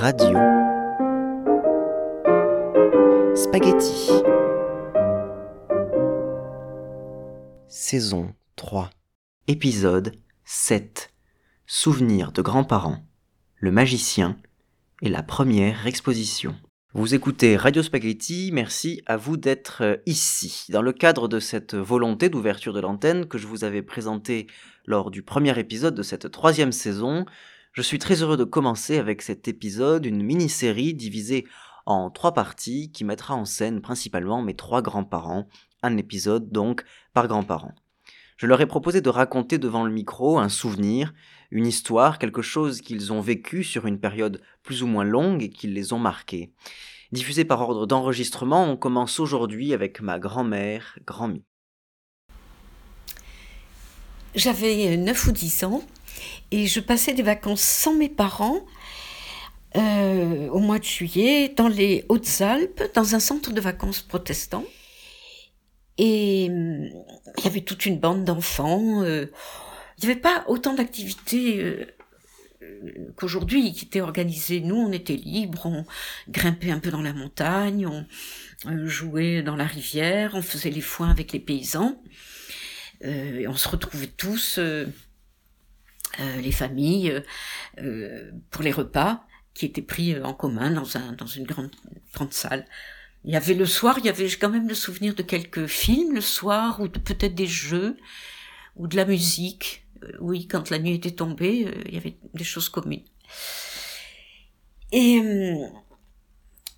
Radio Spaghetti Saison 3 Épisode 7 Souvenirs de grands-parents Le magicien et la première exposition. Vous écoutez Radio Spaghetti, merci à vous d'être euh, ici. Dans le cadre de cette volonté d'ouverture de l'antenne que je vous avais présentée lors du premier épisode de cette troisième saison, je suis très heureux de commencer avec cet épisode, une mini-série divisée en trois parties qui mettra en scène principalement mes trois grands-parents, un épisode donc par grand-parent. Je leur ai proposé de raconter devant le micro un souvenir, une histoire, quelque chose qu'ils ont vécu sur une période plus ou moins longue et qui les ont marqués. Diffusé par ordre d'enregistrement, on commence aujourd'hui avec ma grand-mère, Grand-Mi. J'avais 9 ou 10 ans et je passais des vacances sans mes parents euh, au mois de juillet dans les Hautes-Alpes, dans un centre de vacances protestant. Et hum, il y avait toute une bande d'enfants. Euh, il n'y avait pas autant d'activités euh, qu'aujourd'hui qui étaient organisées. Nous, on était libres, on grimpait un peu dans la montagne, on euh, jouait dans la rivière, on faisait les foins avec les paysans. et on se retrouvait tous, les familles, pour les repas qui étaient pris en commun dans, un, dans une grande, grande salle. Il y avait le soir, il y avait quand même le souvenir de quelques films le soir, ou peut-être des jeux, ou de la musique. Euh, oui, quand la nuit était tombée, euh, il y avait des choses communes. Et euh,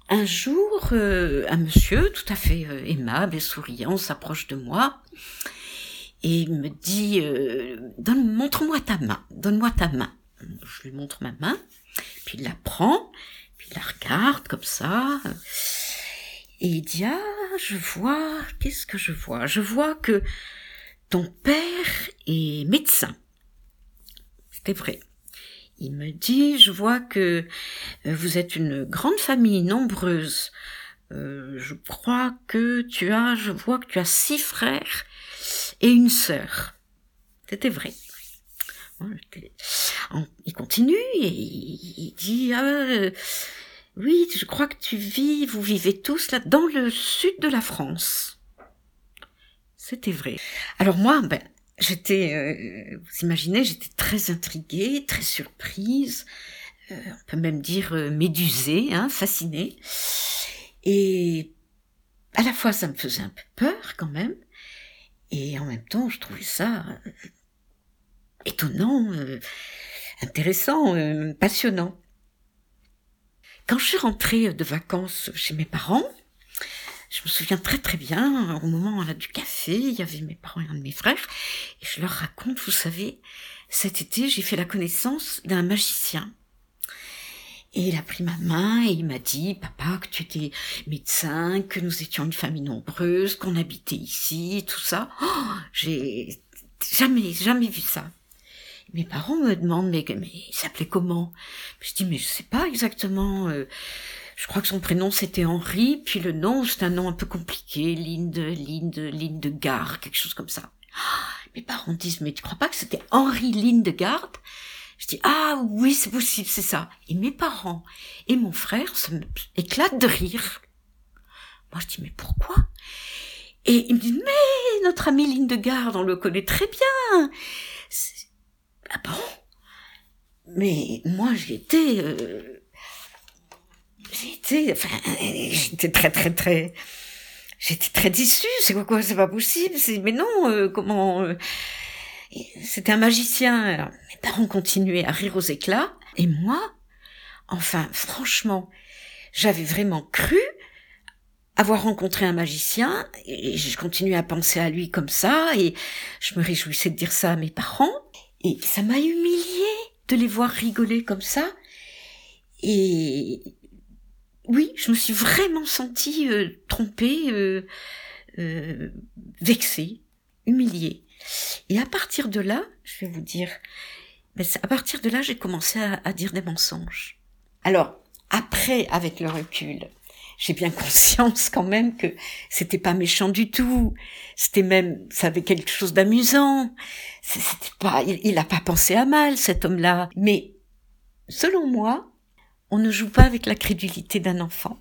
un jour, un monsieur tout à fait aimable et souriant s'approche de moi et il me dit Donne, montre-moi ta main, donne-moi ta main. Je lui montre ma main, puis il la prend, puis il la regarde comme ça. Et il dit, ah, je vois, qu'est-ce que je vois? Je vois que ton père est médecin. C'était vrai. Il me dit, je vois que euh, vous êtes une grande famille nombreuse. Euh, je crois que tu as, je vois que tu as six frères et une sœur. C'était vrai. Il continue et il dit, ah, oui, je crois que tu vis, vous vivez tous là, dans le sud de la France. C'était vrai. Alors moi, ben, j'étais, euh, vous imaginez, j'étais très intriguée, très surprise, euh, on peut même dire euh, médusée, hein, fascinée. Et à la fois, ça me faisait un peu peur quand même, et en même temps, je trouvais ça étonnant, intéressant, passionnant. Quand je suis rentrée de vacances chez mes parents, je me souviens très très bien, au moment a du café, il y avait mes parents et un de mes frères, et je leur raconte, vous savez, cet été, j'ai fait la connaissance d'un magicien. Et il a pris ma main et il m'a dit, papa, que tu étais médecin, que nous étions une famille nombreuse, qu'on habitait ici, tout ça. Oh, j'ai jamais, jamais vu ça. Mes parents me demandent, mais, mais il s'appelait comment? Je dis, mais je sais pas exactement. Euh, je crois que son prénom c'était Henri, puis le nom c'est un nom un peu compliqué, Linde, Linde, Lindegarde, quelque chose comme ça. Ah, mes parents disent, mais tu crois pas que c'était Henri Lindegarde Je dis, ah oui, c'est possible, c'est ça. Et mes parents et mon frère éclatent de rire. Moi je dis, mais pourquoi? Et ils me disent, mais notre ami Lindegarde, on le connaît très bien. Ah bon? Mais moi, j'étais... Euh, j'étais... Enfin, j'étais très, très, très... J'étais très déçue. C'est quoi, quoi? C'est pas possible. Mais non, euh, comment... Euh, c'était un magicien. Mes parents continuaient à rire aux éclats. Et moi, enfin, franchement, j'avais vraiment cru avoir rencontré un magicien, et je continuais à penser à lui comme ça, et je me réjouissais de dire ça à mes parents. Et ça m'a humilié de les voir rigoler comme ça. Et oui, je me suis vraiment sentie euh, trompée, euh, euh, vexée, humiliée. Et à partir de là, je vais vous dire, mais à partir de là, j'ai commencé à, dire des mensonges. Alors, après, avec le recul, j'ai bien conscience quand même que c'était pas méchant du tout. C'était même, ça avait quelque chose d'amusant. C'était pas, il, a pas pensé à mal, cet homme-là. Mais, selon moi, on ne joue pas avec la crédulité d'un enfant.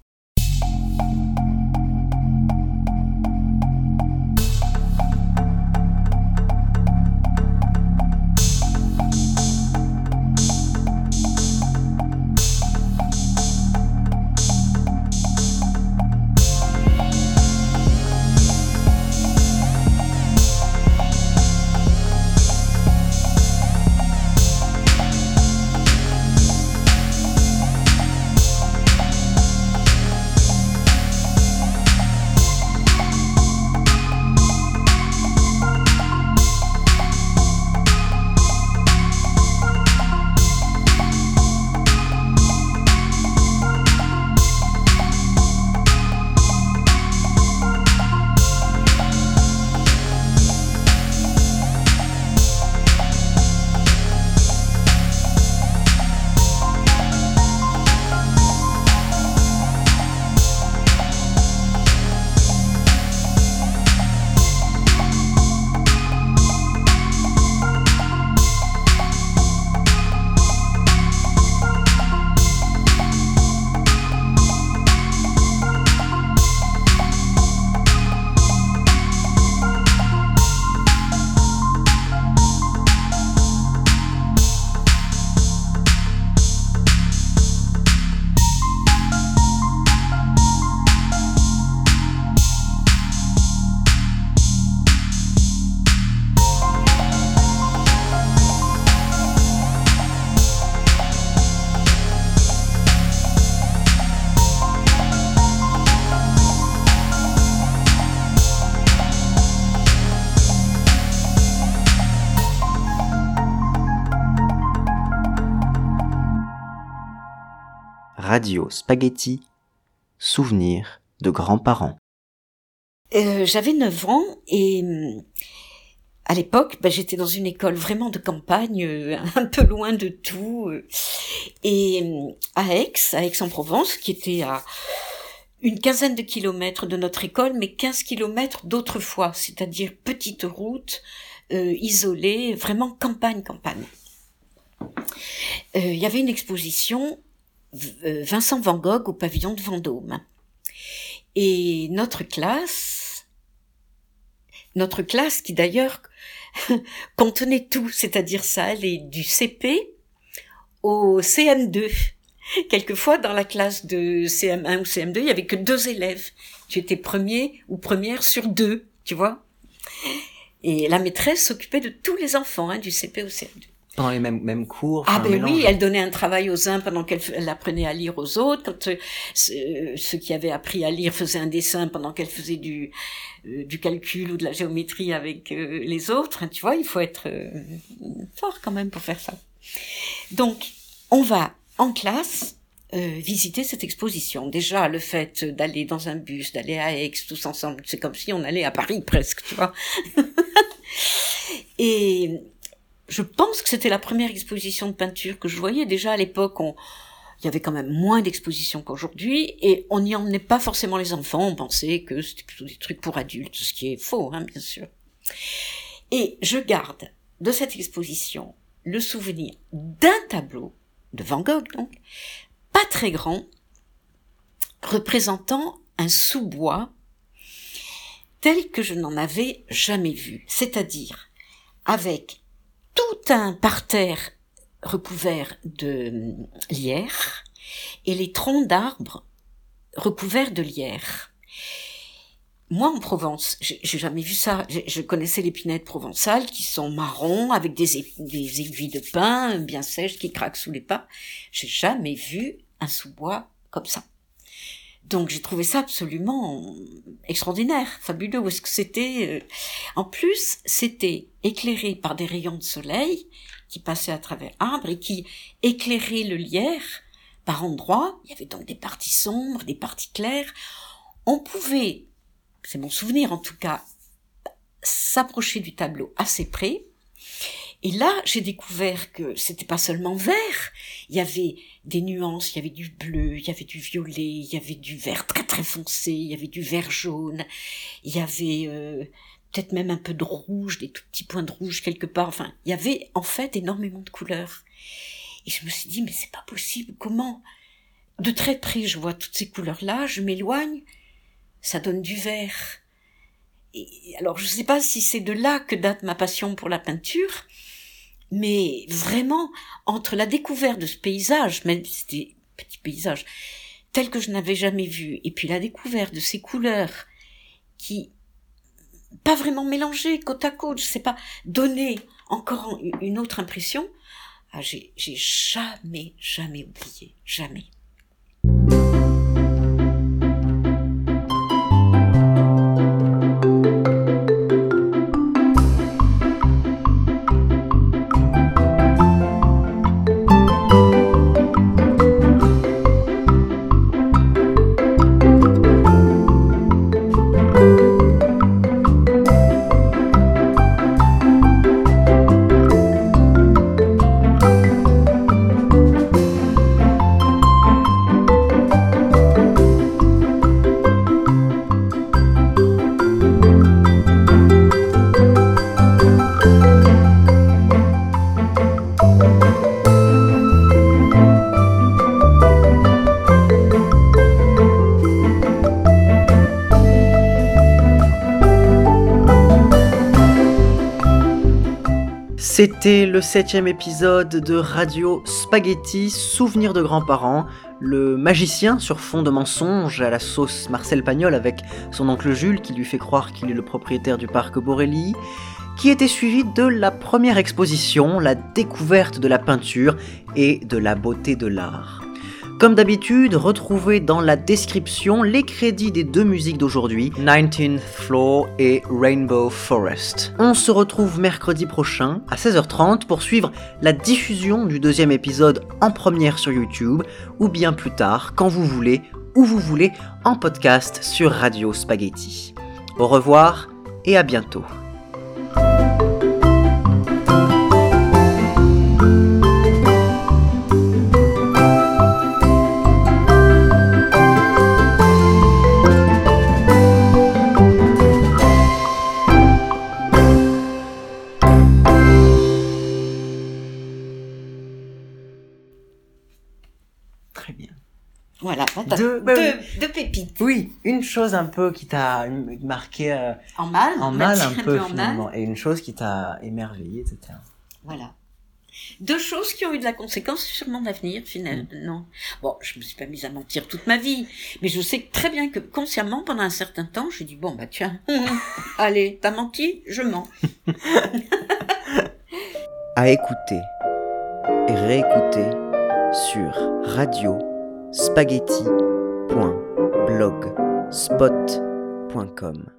Radio Spaghetti, souvenirs de grands-parents. Euh, J'avais 9 ans et hum, à l'époque, bah, j'étais dans une école vraiment de campagne, euh, un peu loin de tout. euh, et hum, à Aix, à Aix-en-Provence, qui était à une quinzaine de kilomètres de notre école, mais 15 kilomètres d'autrefois, c'est-à-dire petite route, isolée, vraiment campagne-campagne. Euh, Il y avait une exposition Vincent Van Gogh au pavillon de Vendôme. Et notre classe, notre classe qui d'ailleurs contenait tout, c'est-à-dire ça allait du CP au CM2. Quelquefois, dans la classe de CM1 ou CM2, il y avait que deux élèves. Tu étais premier ou première sur deux, tu vois. Et la maîtresse s'occupait de tous les enfants hein, du CP au CM2. Pendant les mêmes, mêmes cours Ah ben oui, elle donnait un travail aux uns pendant qu'elle apprenait à lire aux autres. Quand euh, ce- ceux qui avaient appris à lire faisaient un dessin pendant qu'elle faisait du euh, du calcul ou de la géométrie avec euh, les autres. Tu vois, il faut être fort quand même pour faire ça. Donc, on va en classe euh, visiter cette exposition. Déjà, le fait d'aller dans un bus, d'aller à Aix, tous ensemble, c'est comme si on allait à Paris presque, tu vois. Et je pense que c'était la première exposition de peinture que je voyais. Déjà à l'époque, on, il y avait quand même moins d'expositions qu'aujourd'hui, et on n'y emmenait pas forcément les enfants. On pensait que c'était plutôt des trucs pour adultes, ce qui est faux, hein, bien sûr. Et je garde de cette exposition le souvenir d'un tableau de Van Gogh, donc pas très grand, représentant un sous-bois tel que je n'en avais jamais vu, c'est-à-dire avec tout un parterre recouvert de hum, lierre et les troncs d'arbres recouverts de lierre. Moi, en Provence, j'ai jamais vu ça. J'ai- Je connaissais les pinettes provençales qui sont marrons avec des, des aiguilles de pin bien sèches qui craquent sous les pas. J'ai jamais vu un sous-bois comme ça. Donc j'ai trouvé ça absolument extraordinaire, fabuleux. Parce que c'était, euh, en plus, c'était éclairé par des rayons de soleil qui passaient à travers arbres et qui éclairaient le lierre par endroits. Il y avait donc des parties sombres, des parties claires. On pouvait, c'est mon souvenir en tout cas, s'approcher du tableau assez près. Et là, j'ai découvert que c'était pas seulement vert. Il y avait des nuances, il y avait du bleu, il y avait du violet, il y avait du vert très très foncé, il y avait du vert jaune, il y avait euh, peut-être même un peu de rouge, des tout petits points de rouge quelque part. Enfin, il y avait en fait énormément de couleurs. Et je me suis dit, mais c'est pas possible. Comment de très près, je vois toutes ces couleurs-là, je m'éloigne, ça donne du vert. Et alors, je ne sais pas si c'est de là que date ma passion pour la peinture, mais vraiment, entre la découverte de ce paysage, même si c'était petit paysage, tel que je n'avais jamais vu, et puis la découverte de ces couleurs qui, pas vraiment mélangées côte à côte, je sais pas, donner encore une autre impression, ah, j'ai jamais, jamais oublié, jamais. C'était le septième épisode de Radio Spaghetti, Souvenir de grands-parents. Le magicien sur fond de mensonges à la sauce Marcel Pagnol avec son oncle Jules qui lui fait croire qu'il est le propriétaire du parc Borelli, qui était suivi de la première exposition, la découverte de la peinture et de la beauté de l'art. Comme d'habitude, retrouvez dans la description les crédits des deux musiques d'aujourd'hui, 19th Floor et Rainbow Forest. On se retrouve mercredi prochain à 16h30 pour suivre la diffusion du deuxième épisode en première sur YouTube, ou bien plus tard, quand vous voulez, où vous voulez, en podcast sur Radio Spaghetti. Au revoir et à bientôt. Bah deux, deux, pépites. Oui, une chose un peu qui t'a marqué euh, en mal, en mal un peu, finalement, et une chose qui t'a émerveillé, etc. Voilà. Deux choses qui ont eu de la conséquence sur mon avenir, finalement. Bon, je me suis pas mise à mentir toute ma vie, mais je sais très bien que consciemment, pendant un certain temps, j'ai dit bon bah tiens, allez, t'as menti, je mens. à écouter et réécouter sur radio spaghetti.blogspot.com